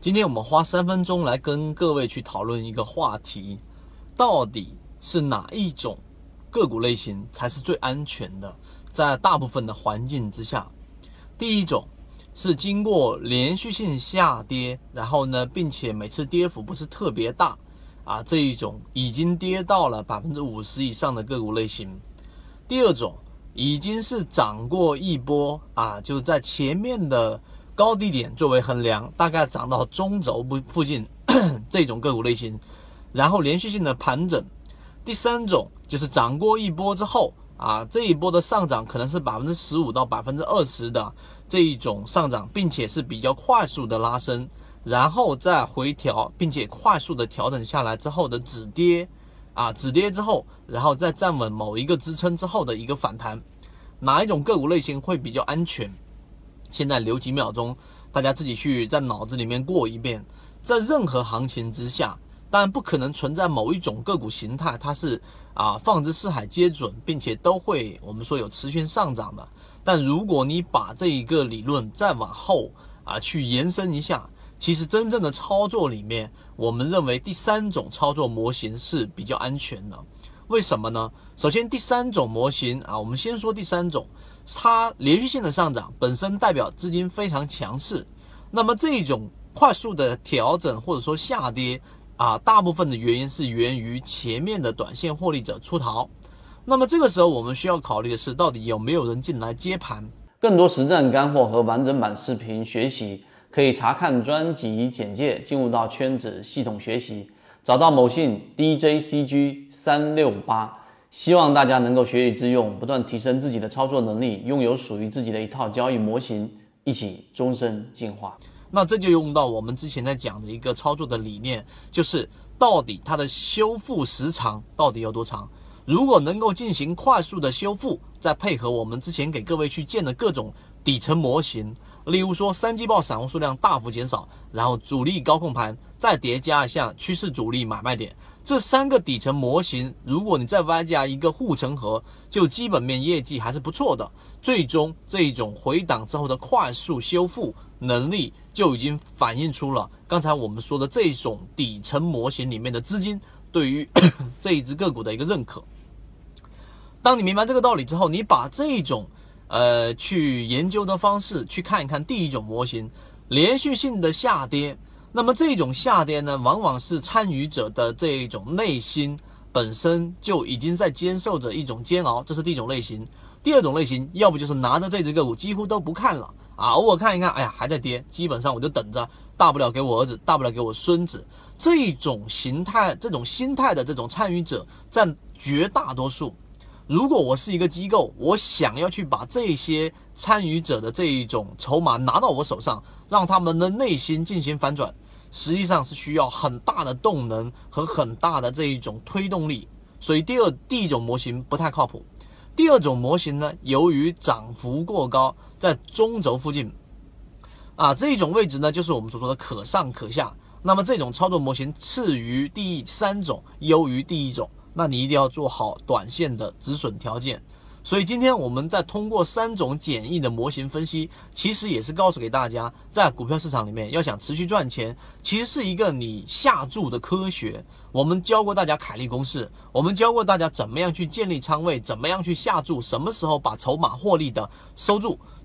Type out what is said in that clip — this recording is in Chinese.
今天我们花三分钟来跟各位去讨论一个话题，到底是哪一种个股类型才是最安全的？在大部分的环境之下，第一种是经过连续性下跌，然后呢，并且每次跌幅不是特别大啊，这一种已经跌到了百分之五十以上的个股类型。第二种已经是涨过一波啊，就是在前面的高低点作为衡量，大概涨到中轴部附近 这种个股类型，然后连续性的盘整。第三种就是涨过一波之后。啊，这一波的上涨可能是百分之十五到百分之二十的这一种上涨，并且是比较快速的拉升，然后再回调，并且快速的调整下来之后的止跌，啊，止跌之后，然后再站稳某一个支撑之后的一个反弹，哪一种个股类型会比较安全？现在留几秒钟，大家自己去在脑子里面过一遍，在任何行情之下。当然不可能存在某一种个股形态，它是啊放之四海皆准，并且都会我们说有持续上涨的。但如果你把这一个理论再往后啊去延伸一下，其实真正的操作里面，我们认为第三种操作模型是比较安全的。为什么呢？首先第三种模型啊，我们先说第三种，它连续性的上涨本身代表资金非常强势，那么这一种快速的调整或者说下跌。啊，大部分的原因是源于前面的短线获利者出逃。那么这个时候，我们需要考虑的是，到底有没有人进来接盘？更多实战干货和完整版视频学习，可以查看专辑简介，进入到圈子系统学习，找到某信 DJCG 三六八。希望大家能够学以致用，不断提升自己的操作能力，拥有属于自己的一套交易模型，一起终身进化。那这就用到我们之前在讲的一个操作的理念，就是到底它的修复时长到底有多长？如果能够进行快速的修复，再配合我们之前给各位去建的各种底层模型，例如说三季报散户数量大幅减少，然后主力高控盘，再叠加一下趋势主力买卖点，这三个底层模型，如果你再外加一个护城河，就基本面业绩还是不错的。最终这种回档之后的快速修复。能力就已经反映出了刚才我们说的这种底层模型里面的资金对于 这一只个股的一个认可。当你明白这个道理之后，你把这种呃去研究的方式去看一看第一种模型，连续性的下跌，那么这种下跌呢，往往是参与者的这一种内心本身就已经在接受着一种煎熬，这是第一种类型。第二种类型，要不就是拿着这只个股几乎都不看了。啊，偶尔看一看，哎呀，还在跌，基本上我就等着，大不了给我儿子，大不了给我孙子。这种形态、这种心态的这种参与者占绝大多数。如果我是一个机构，我想要去把这些参与者的这一种筹码拿到我手上，让他们的内心进行反转，实际上是需要很大的动能和很大的这一种推动力。所以，第二第一种模型不太靠谱。第二种模型呢，由于涨幅过高，在中轴附近，啊，这一种位置呢，就是我们所说的可上可下。那么这种操作模型次于第三种，优于第一种，那你一定要做好短线的止损条件。所以今天我们在通过三种简易的模型分析，其实也是告诉给大家，在股票市场里面要想持续赚钱，其实是一个你下注的科学。我们教过大家凯利公式，我们教过大家怎么样去建立仓位，怎么样去下注，什么时候把筹码获利的收住。